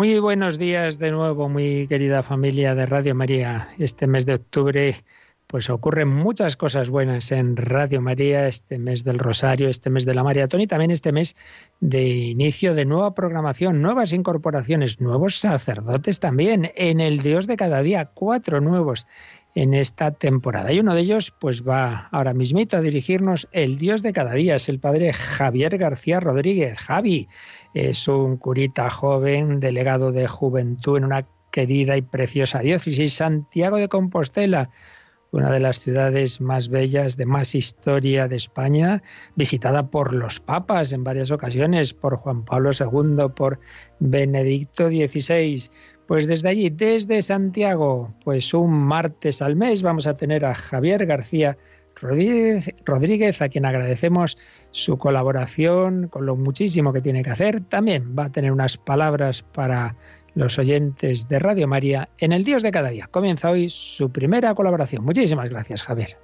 Muy buenos días de nuevo, muy querida familia de Radio María. Este mes de octubre pues ocurren muchas cosas buenas en Radio María, este mes del Rosario, este mes de la Maratón y también este mes de inicio de nueva programación, nuevas incorporaciones, nuevos sacerdotes también en el Dios de cada día, cuatro nuevos en esta temporada. Y uno de ellos pues va ahora mismito a dirigirnos el Dios de cada día, es el padre Javier García Rodríguez. Javi es un curita joven, delegado de juventud en una querida y preciosa diócesis, Santiago de Compostela una de las ciudades más bellas, de más historia de España, visitada por los papas en varias ocasiones, por Juan Pablo II, por Benedicto XVI. Pues desde allí, desde Santiago, pues un martes al mes vamos a tener a Javier García Rodríguez, a quien agradecemos su colaboración con lo muchísimo que tiene que hacer. También va a tener unas palabras para los oyentes de Radio María en el Dios de cada día. Comienza hoy su primera colaboración. Muchísimas gracias, Javier.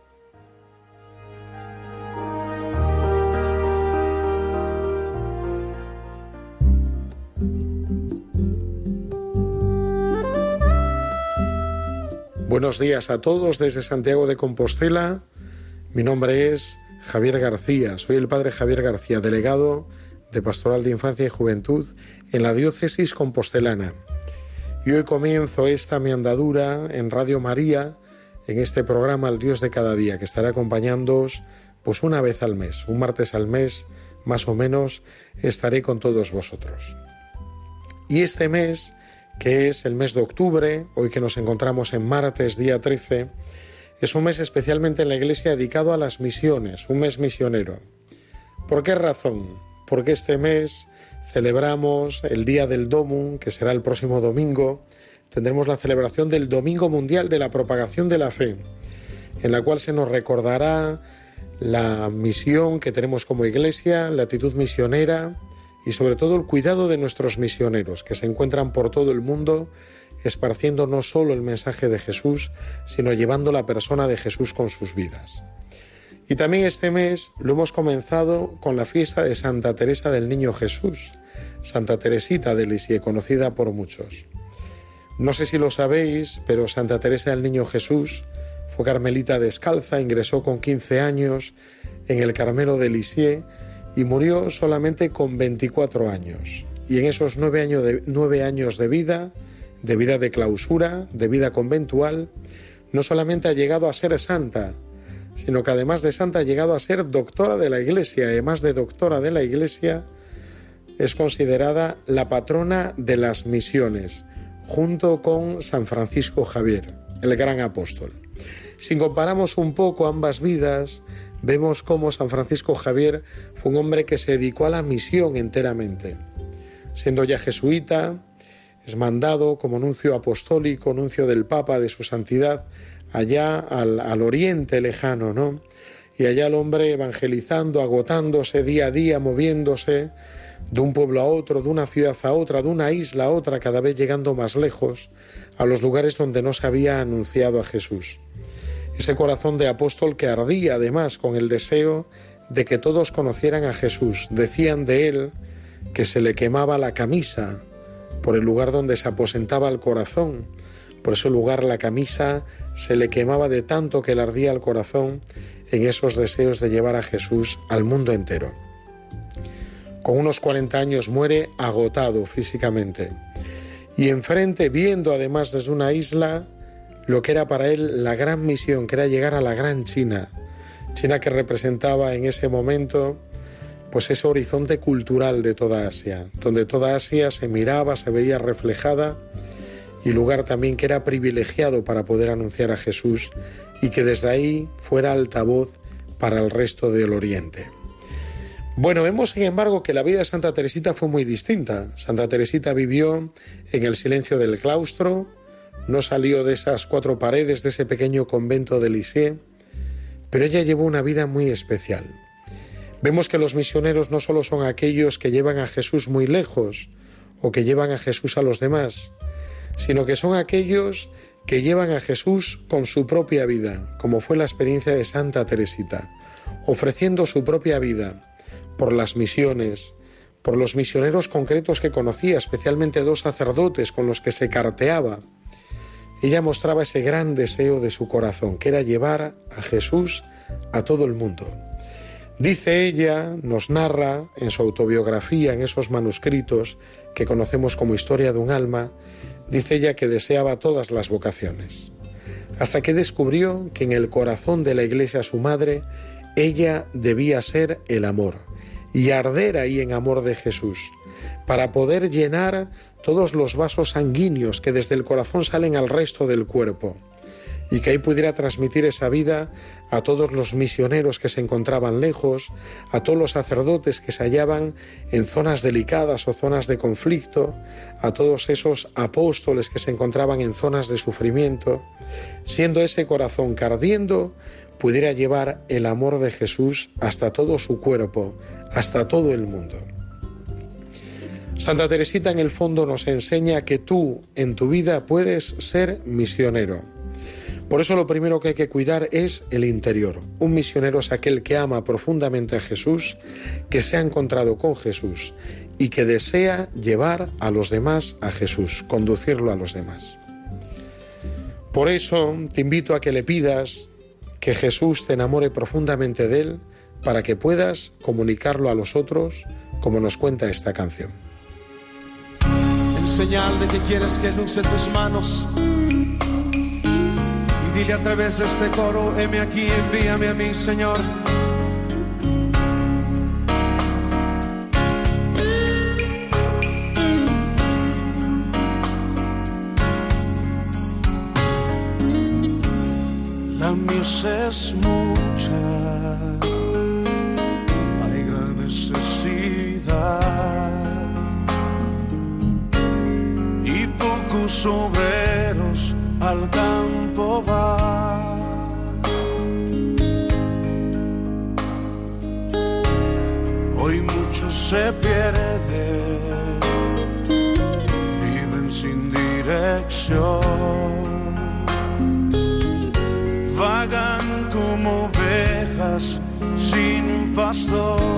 Buenos días a todos desde Santiago de Compostela. Mi nombre es Javier García. Soy el padre Javier García, delegado de Pastoral de Infancia y Juventud en la diócesis compostelana. Y hoy comienzo esta mi andadura en Radio María, en este programa El Dios de cada día, que estará acompañándoos pues una vez al mes, un martes al mes, más o menos, estaré con todos vosotros. Y este mes, que es el mes de octubre, hoy que nos encontramos en martes, día 13, es un mes especialmente en la Iglesia dedicado a las misiones, un mes misionero. ¿Por qué razón? Porque este mes celebramos el Día del Domum, que será el próximo domingo. Tendremos la celebración del Domingo Mundial de la Propagación de la Fe, en la cual se nos recordará la misión que tenemos como iglesia, la actitud misionera y sobre todo el cuidado de nuestros misioneros que se encuentran por todo el mundo esparciendo no solo el mensaje de Jesús, sino llevando la persona de Jesús con sus vidas. Y también este mes lo hemos comenzado con la fiesta de Santa Teresa del Niño Jesús, Santa Teresita de Lisieux, conocida por muchos. No sé si lo sabéis, pero Santa Teresa del Niño Jesús fue carmelita descalza, ingresó con 15 años en el Carmelo de Lisieux y murió solamente con 24 años. Y en esos nueve años de, nueve años de vida, de vida de clausura, de vida conventual, no solamente ha llegado a ser santa, sino que además de santa ha llegado a ser doctora de la Iglesia. Además de doctora de la Iglesia, es considerada la patrona de las misiones, junto con San Francisco Javier, el gran apóstol. Si comparamos un poco ambas vidas, vemos cómo San Francisco Javier fue un hombre que se dedicó a la misión enteramente. Siendo ya jesuita, es mandado como nuncio apostólico, nuncio del Papa de su santidad, allá al, oriente lejano, ¿no? Y allá el hombre evangelizando, agotándose día a día, moviéndose de un pueblo a otro, de una ciudad a otra, de una isla a otra, cada vez llegando más lejos, a los lugares donde no se había anunciado a Jesús. Ese corazón de apóstol que ardía además con el deseo de que todos conocieran a Jesús. Decían de él que se le quemaba la camisa por el lugar donde se aposentaba el corazón, por ese lugar la camisa se le quemaba de tanto que le ardía el corazón en esos deseos de llevar a Jesús al mundo entero. Con unos 40 años muere agotado físicamente y enfrente, viendo además desde una isla lo que era para él la gran misión, que era llegar a la gran China, China que representaba en ese momento pues ese horizonte cultural de toda Asia, donde toda Asia se miraba, se veía reflejada y lugar también que era privilegiado para poder anunciar a Jesús y que desde ahí fuera altavoz para el resto del Oriente. Bueno, vemos sin embargo que la vida de Santa Teresita fue muy distinta. Santa Teresita vivió en el silencio del claustro, no salió de esas cuatro paredes de ese pequeño convento de Lisieux, pero ella llevó una vida muy especial. Vemos que los misioneros no solo son aquellos que llevan a Jesús muy lejos o que llevan a Jesús a los demás, sino que son aquellos que llevan a Jesús con su propia vida, como fue la experiencia de Santa Teresita, ofreciendo su propia vida por las misiones, por los misioneros concretos que conocía, especialmente dos sacerdotes con los que se carteaba. Ella mostraba ese gran deseo de su corazón, que era llevar a Jesús a todo el mundo. Dice ella, nos narra en su autobiografía, en esos manuscritos que conocemos como historia de un alma, dice ella que deseaba todas las vocaciones, hasta que descubrió que en el corazón de la iglesia su madre, ella debía ser el amor y arder ahí en amor de Jesús, para poder llenar todos los vasos sanguíneos que desde el corazón salen al resto del cuerpo, y que ahí pudiera transmitir esa vida a todos los misioneros que se encontraban lejos, a todos los sacerdotes que se hallaban en zonas delicadas o zonas de conflicto, a todos esos apóstoles que se encontraban en zonas de sufrimiento, siendo ese corazón cardiendo pudiera llevar el amor de Jesús hasta todo su cuerpo, hasta todo el mundo. Santa Teresita en el fondo nos enseña que tú en tu vida puedes ser misionero. Por eso lo primero que hay que cuidar es el interior. Un misionero es aquel que ama profundamente a Jesús, que se ha encontrado con Jesús y que desea llevar a los demás a Jesús, conducirlo a los demás. Por eso te invito a que le pidas que Jesús te enamore profundamente de Él para que puedas comunicarlo a los otros como nos cuenta esta canción. Que que luce tus manos dile a través de este coro, heme aquí, envíame a mí, Señor. es mucha, hay gran necesidad y pocos obreros al Hoy muchos se pierden, viven sin dirección como ovejas sin pastor.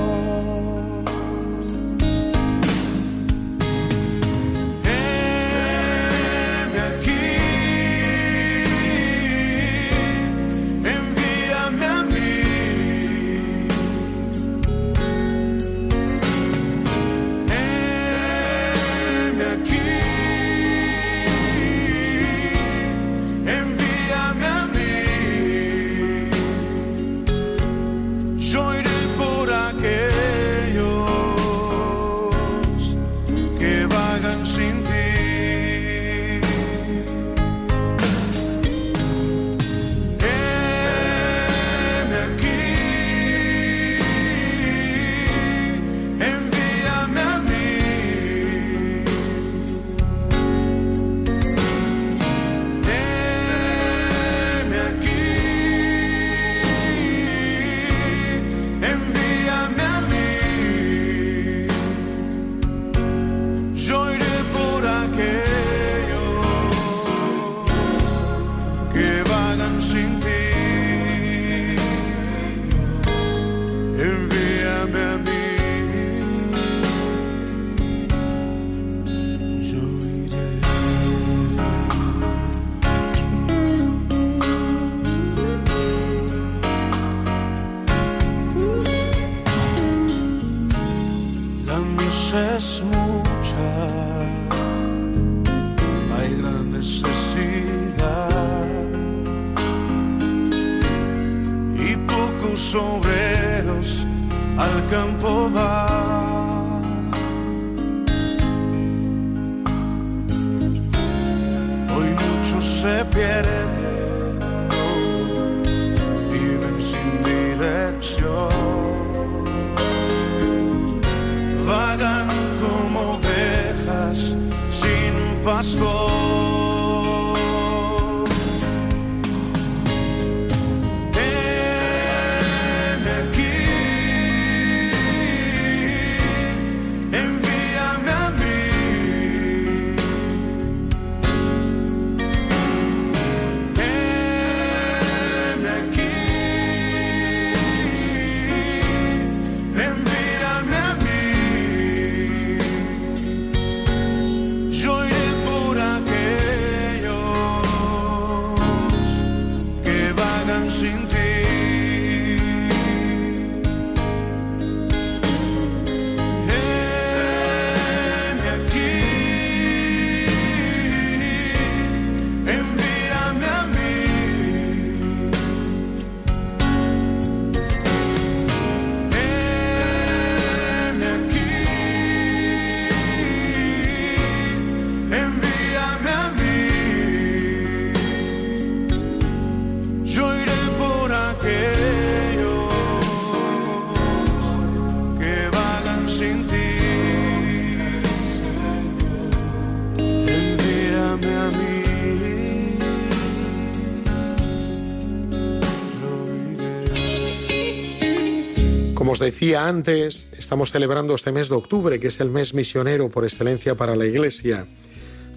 Os decía antes, estamos celebrando este mes de octubre, que es el mes misionero por excelencia para la Iglesia,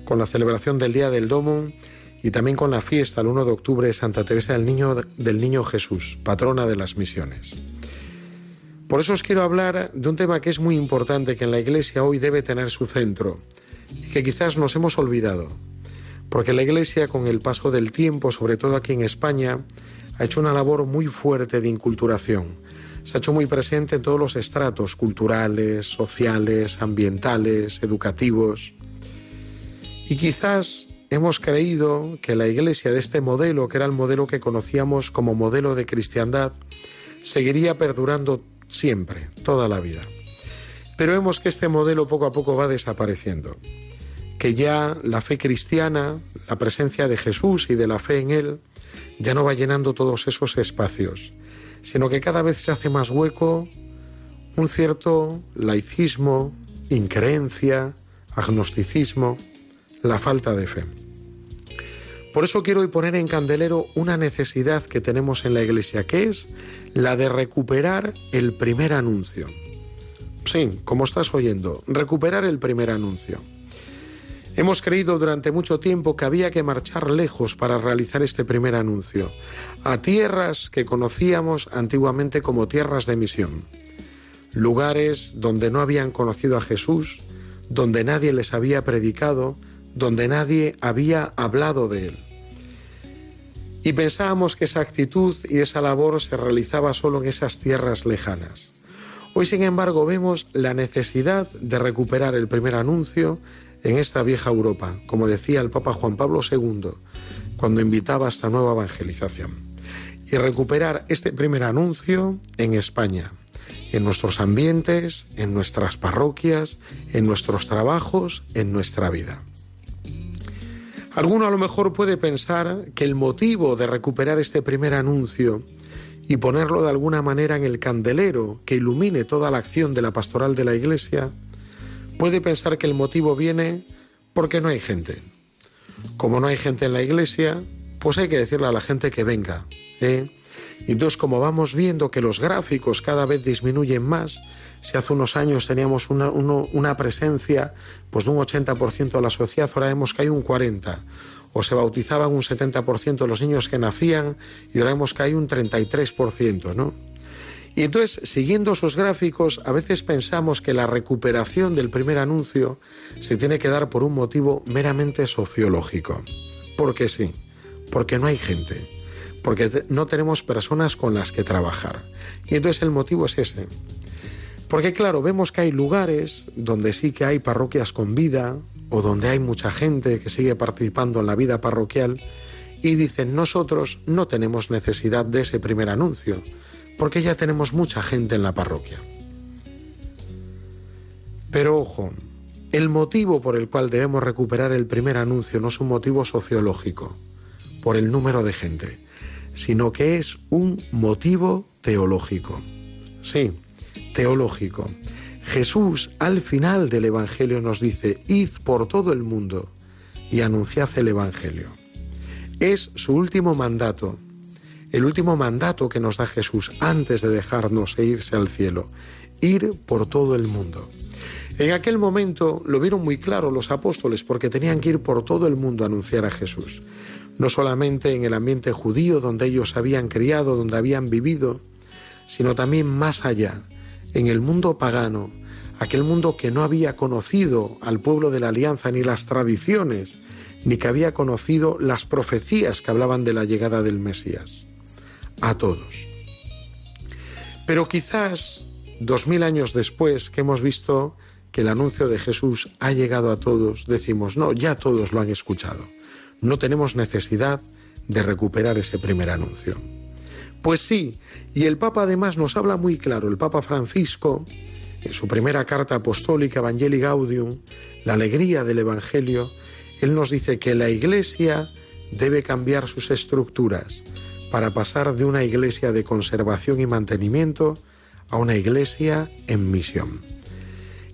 con la celebración del Día del Domo y también con la fiesta el 1 de octubre de Santa Teresa del Niño, del Niño Jesús, patrona de las misiones. Por eso os quiero hablar de un tema que es muy importante, que en la Iglesia hoy debe tener su centro y que quizás nos hemos olvidado, porque la Iglesia con el paso del tiempo, sobre todo aquí en España, ha hecho una labor muy fuerte de inculturación se ha hecho muy presente en todos los estratos culturales, sociales, ambientales, educativos. Y quizás hemos creído que la iglesia de este modelo, que era el modelo que conocíamos como modelo de cristiandad, seguiría perdurando siempre, toda la vida. Pero vemos que este modelo poco a poco va desapareciendo, que ya la fe cristiana, la presencia de Jesús y de la fe en Él, ya no va llenando todos esos espacios sino que cada vez se hace más hueco un cierto laicismo, increencia, agnosticismo, la falta de fe. Por eso quiero hoy poner en candelero una necesidad que tenemos en la Iglesia, que es la de recuperar el primer anuncio. Sí, como estás oyendo, recuperar el primer anuncio. Hemos creído durante mucho tiempo que había que marchar lejos para realizar este primer anuncio, a tierras que conocíamos antiguamente como tierras de misión, lugares donde no habían conocido a Jesús, donde nadie les había predicado, donde nadie había hablado de él. Y pensábamos que esa actitud y esa labor se realizaba solo en esas tierras lejanas. Hoy, sin embargo, vemos la necesidad de recuperar el primer anuncio en esta vieja Europa, como decía el Papa Juan Pablo II cuando invitaba a esta nueva evangelización, y recuperar este primer anuncio en España, en nuestros ambientes, en nuestras parroquias, en nuestros trabajos, en nuestra vida. Alguno a lo mejor puede pensar que el motivo de recuperar este primer anuncio y ponerlo de alguna manera en el candelero que ilumine toda la acción de la pastoral de la Iglesia puede pensar que el motivo viene porque no hay gente. Como no hay gente en la iglesia, pues hay que decirle a la gente que venga. ¿eh? Y entonces, como vamos viendo que los gráficos cada vez disminuyen más, si hace unos años teníamos una, una presencia pues, de un 80% de la sociedad, ahora vemos que hay un 40%. O se bautizaban un 70% de los niños que nacían y ahora vemos que hay un 33%, ¿no? Y entonces, siguiendo esos gráficos, a veces pensamos que la recuperación del primer anuncio se tiene que dar por un motivo meramente sociológico. Porque sí, porque no hay gente, porque no tenemos personas con las que trabajar. Y entonces el motivo es ese. Porque claro, vemos que hay lugares donde sí que hay parroquias con vida o donde hay mucha gente que sigue participando en la vida parroquial y dicen nosotros no tenemos necesidad de ese primer anuncio porque ya tenemos mucha gente en la parroquia. Pero ojo, el motivo por el cual debemos recuperar el primer anuncio no es un motivo sociológico, por el número de gente, sino que es un motivo teológico. Sí, teológico. Jesús al final del Evangelio nos dice, id por todo el mundo y anunciad el Evangelio. Es su último mandato el último mandato que nos da Jesús antes de dejarnos e irse al cielo, ir por todo el mundo. En aquel momento lo vieron muy claro los apóstoles porque tenían que ir por todo el mundo a anunciar a Jesús, no solamente en el ambiente judío donde ellos habían criado, donde habían vivido, sino también más allá, en el mundo pagano, aquel mundo que no había conocido al pueblo de la alianza ni las tradiciones, ni que había conocido las profecías que hablaban de la llegada del Mesías a todos. Pero quizás dos mil años después que hemos visto que el anuncio de Jesús ha llegado a todos, decimos, no, ya todos lo han escuchado. No tenemos necesidad de recuperar ese primer anuncio. Pues sí, y el Papa además nos habla muy claro, el Papa Francisco, en su primera carta apostólica Evangelii Gaudium, la alegría del Evangelio, él nos dice que la Iglesia debe cambiar sus estructuras, para pasar de una iglesia de conservación y mantenimiento a una iglesia en misión.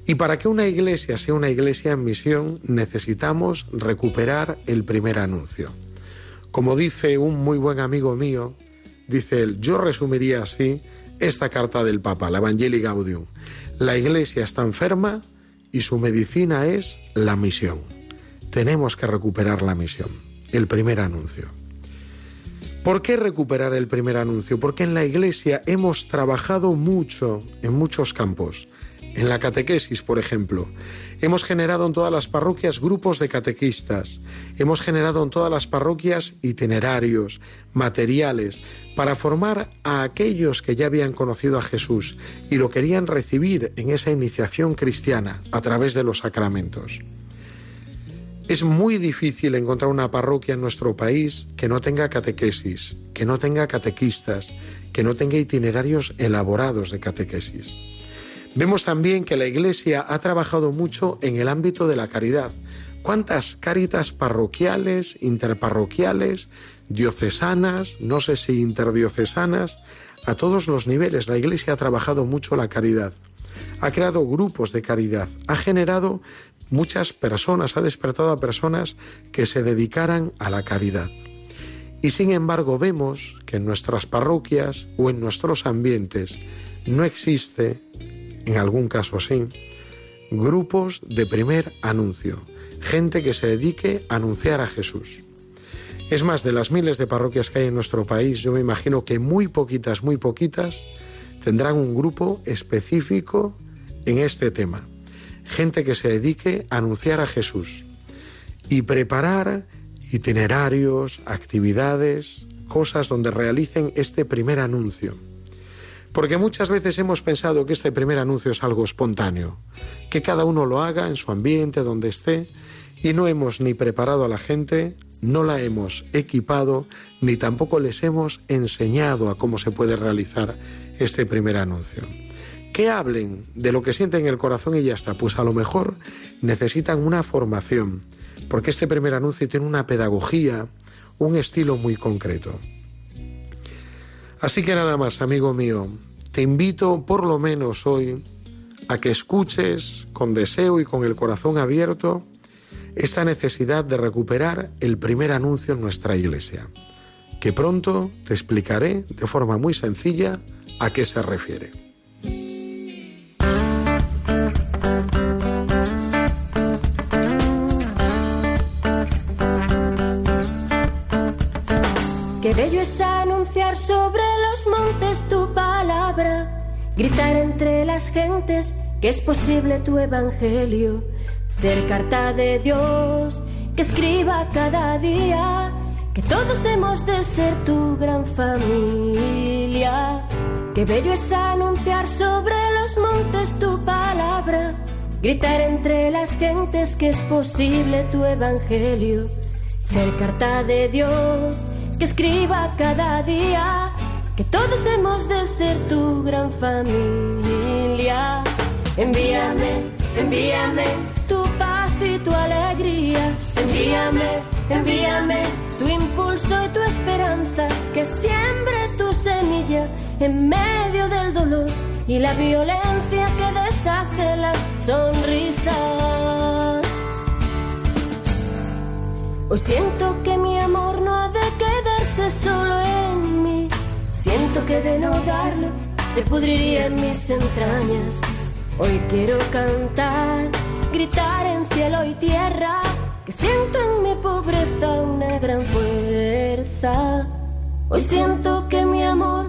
Y para que una iglesia sea una iglesia en misión necesitamos recuperar el primer anuncio. Como dice un muy buen amigo mío, dice él, yo resumiría así esta carta del Papa, la Evangelii Gaudium. La Iglesia está enferma y su medicina es la misión. Tenemos que recuperar la misión, el primer anuncio. ¿Por qué recuperar el primer anuncio? Porque en la Iglesia hemos trabajado mucho en muchos campos. En la catequesis, por ejemplo, hemos generado en todas las parroquias grupos de catequistas, hemos generado en todas las parroquias itinerarios, materiales, para formar a aquellos que ya habían conocido a Jesús y lo querían recibir en esa iniciación cristiana a través de los sacramentos. Es muy difícil encontrar una parroquia en nuestro país que no tenga catequesis, que no tenga catequistas, que no tenga itinerarios elaborados de catequesis. Vemos también que la Iglesia ha trabajado mucho en el ámbito de la caridad. ¿Cuántas caritas parroquiales, interparroquiales, diocesanas, no sé si interdiocesanas, a todos los niveles? La Iglesia ha trabajado mucho la caridad. Ha creado grupos de caridad, ha generado muchas personas, ha despertado a personas que se dedicaran a la caridad. Y sin embargo vemos que en nuestras parroquias o en nuestros ambientes no existe, en algún caso sí, grupos de primer anuncio, gente que se dedique a anunciar a Jesús. Es más, de las miles de parroquias que hay en nuestro país, yo me imagino que muy poquitas, muy poquitas, tendrán un grupo específico en este tema gente que se dedique a anunciar a Jesús y preparar itinerarios, actividades, cosas donde realicen este primer anuncio. Porque muchas veces hemos pensado que este primer anuncio es algo espontáneo, que cada uno lo haga en su ambiente, donde esté, y no hemos ni preparado a la gente, no la hemos equipado, ni tampoco les hemos enseñado a cómo se puede realizar este primer anuncio que hablen de lo que sienten en el corazón y ya está. Pues a lo mejor necesitan una formación, porque este primer anuncio tiene una pedagogía, un estilo muy concreto. Así que nada más, amigo mío, te invito por lo menos hoy a que escuches con deseo y con el corazón abierto esta necesidad de recuperar el primer anuncio en nuestra iglesia, que pronto te explicaré de forma muy sencilla a qué se refiere. Bello es anunciar sobre los montes tu palabra, gritar entre las gentes que es posible tu evangelio, ser carta de Dios que escriba cada día que todos hemos de ser tu gran familia. Qué bello es anunciar sobre los montes tu palabra, gritar entre las gentes que es posible tu evangelio, ser carta de Dios que escriba cada día que todos hemos de ser tu gran familia. Envíame, envíame tu paz y tu alegría. Envíame, envíame tu impulso y tu esperanza. Que siembre tu semilla en medio del dolor y la violencia que deshace las sonrisas. Hoy siento que solo en mí. Siento que de no darlo se pudriría en mis entrañas. Hoy quiero cantar, gritar en cielo y tierra, que siento en mi pobreza una gran fuerza. Hoy siento que mi amor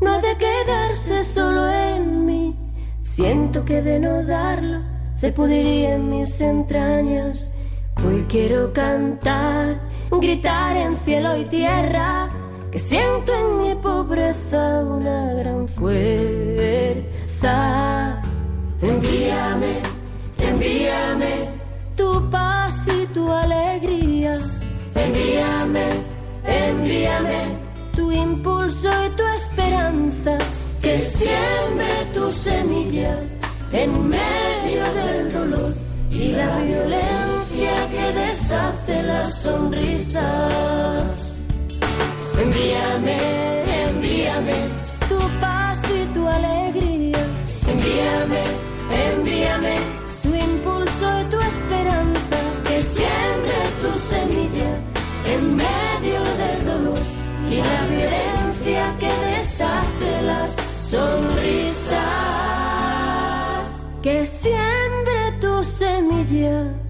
no ha de quedarse solo en mí. Siento que de no darlo se pudriría en mis entrañas. Hoy quiero cantar, gritar en cielo y tierra, que siento en mi pobreza una gran fuerza. Envíame, envíame tu paz y tu alegría. Envíame, envíame tu impulso y tu esperanza, que siembre tu semilla en medio del dolor y la violencia que deshace las sonrisas. Envíame, envíame tu paz y tu alegría. Envíame, envíame tu impulso y tu esperanza. Que siembre tu semilla en medio del dolor y la violencia que deshace las sonrisas. Que siembre tu semilla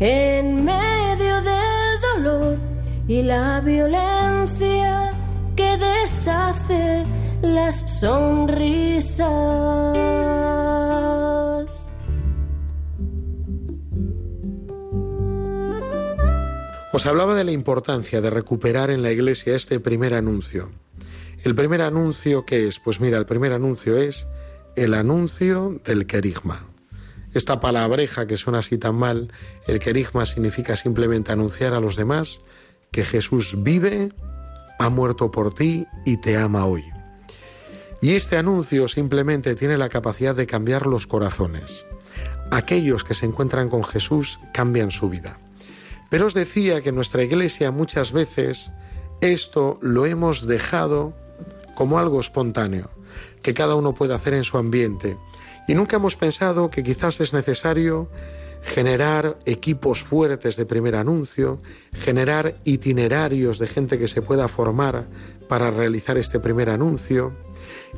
en medio del dolor y la violencia que deshace las sonrisas. Os hablaba de la importancia de recuperar en la iglesia este primer anuncio. El primer anuncio, ¿qué es? Pues mira, el primer anuncio es el anuncio del querigma. Esta palabreja que suena así tan mal, el querigma significa simplemente anunciar a los demás que Jesús vive, ha muerto por ti y te ama hoy. Y este anuncio simplemente tiene la capacidad de cambiar los corazones. Aquellos que se encuentran con Jesús cambian su vida. Pero os decía que en nuestra iglesia muchas veces esto lo hemos dejado como algo espontáneo, que cada uno puede hacer en su ambiente. Y nunca hemos pensado que quizás es necesario generar equipos fuertes de primer anuncio, generar itinerarios de gente que se pueda formar para realizar este primer anuncio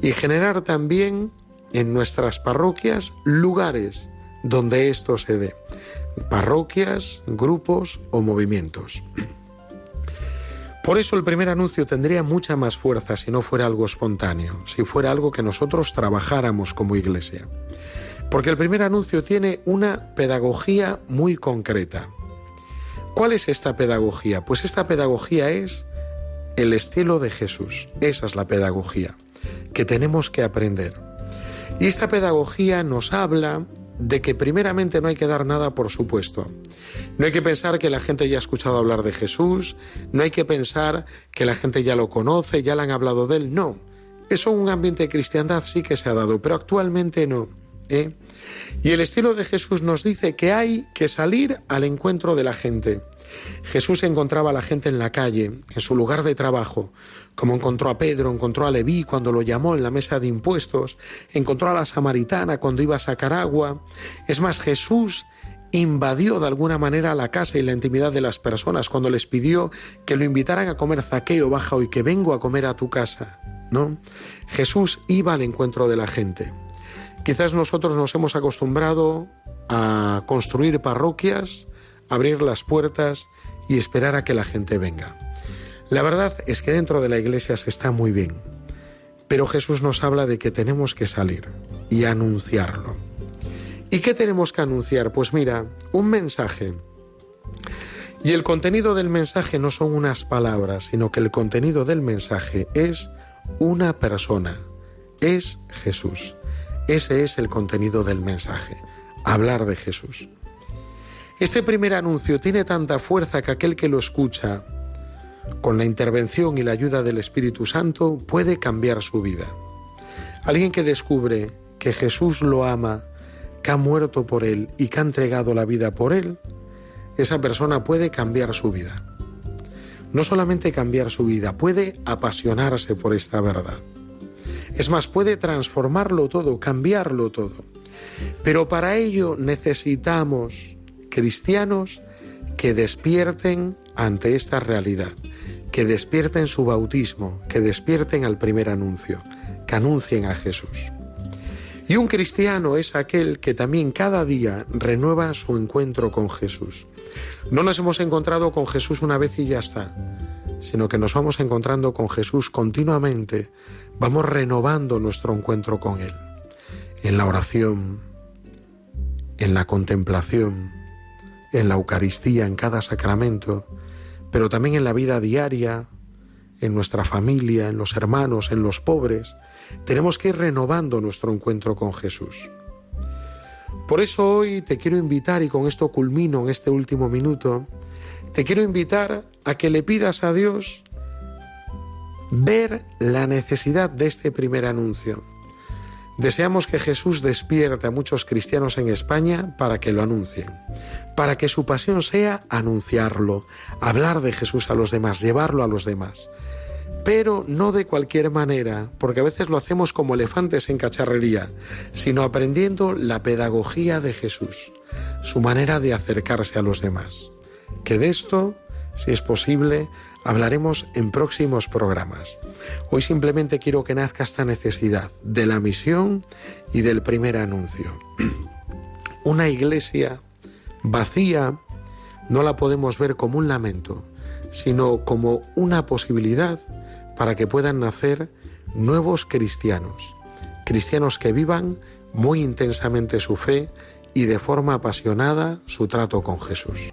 y generar también en nuestras parroquias lugares donde esto se dé parroquias, grupos o movimientos. Por eso el primer anuncio tendría mucha más fuerza si no fuera algo espontáneo, si fuera algo que nosotros trabajáramos como iglesia. Porque el primer anuncio tiene una pedagogía muy concreta. ¿Cuál es esta pedagogía? Pues esta pedagogía es el estilo de Jesús. Esa es la pedagogía que tenemos que aprender. Y esta pedagogía nos habla de que primeramente no hay que dar nada por supuesto. No hay que pensar que la gente ya ha escuchado hablar de Jesús, no hay que pensar que la gente ya lo conoce, ya le han hablado de él, no. Eso en un ambiente de cristiandad sí que se ha dado, pero actualmente no. ¿eh? Y el estilo de Jesús nos dice que hay que salir al encuentro de la gente. Jesús encontraba a la gente en la calle, en su lugar de trabajo, como encontró a Pedro, encontró a Leví cuando lo llamó en la mesa de impuestos, encontró a la samaritana cuando iba a sacar agua. Es más, Jesús invadió de alguna manera la casa y la intimidad de las personas cuando les pidió que lo invitaran a comer zaqueo, baja hoy que vengo a comer a tu casa. ¿No? Jesús iba al encuentro de la gente. Quizás nosotros nos hemos acostumbrado a construir parroquias, abrir las puertas y esperar a que la gente venga. La verdad es que dentro de la iglesia se está muy bien, pero Jesús nos habla de que tenemos que salir y anunciarlo. ¿Y qué tenemos que anunciar? Pues mira, un mensaje. Y el contenido del mensaje no son unas palabras, sino que el contenido del mensaje es una persona, es Jesús. Ese es el contenido del mensaje, hablar de Jesús. Este primer anuncio tiene tanta fuerza que aquel que lo escucha, con la intervención y la ayuda del Espíritu Santo, puede cambiar su vida. Alguien que descubre que Jesús lo ama, que ha muerto por él y que ha entregado la vida por él, esa persona puede cambiar su vida. No solamente cambiar su vida, puede apasionarse por esta verdad. Es más, puede transformarlo todo, cambiarlo todo. Pero para ello necesitamos cristianos que despierten ante esta realidad, que despierten su bautismo, que despierten al primer anuncio, que anuncien a Jesús. Y un cristiano es aquel que también cada día renueva su encuentro con Jesús. No nos hemos encontrado con Jesús una vez y ya está, sino que nos vamos encontrando con Jesús continuamente, vamos renovando nuestro encuentro con Él, en la oración, en la contemplación, en la Eucaristía, en cada sacramento, pero también en la vida diaria, en nuestra familia, en los hermanos, en los pobres. Tenemos que ir renovando nuestro encuentro con Jesús. Por eso hoy te quiero invitar, y con esto culmino en este último minuto, te quiero invitar a que le pidas a Dios ver la necesidad de este primer anuncio. Deseamos que Jesús despierte a muchos cristianos en España para que lo anuncien, para que su pasión sea anunciarlo, hablar de Jesús a los demás, llevarlo a los demás. Pero no de cualquier manera, porque a veces lo hacemos como elefantes en cacharrería, sino aprendiendo la pedagogía de Jesús, su manera de acercarse a los demás. Que de esto, si es posible, hablaremos en próximos programas. Hoy simplemente quiero que nazca esta necesidad de la misión y del primer anuncio. Una iglesia vacía no la podemos ver como un lamento, sino como una posibilidad para que puedan nacer nuevos cristianos, cristianos que vivan muy intensamente su fe y de forma apasionada su trato con Jesús.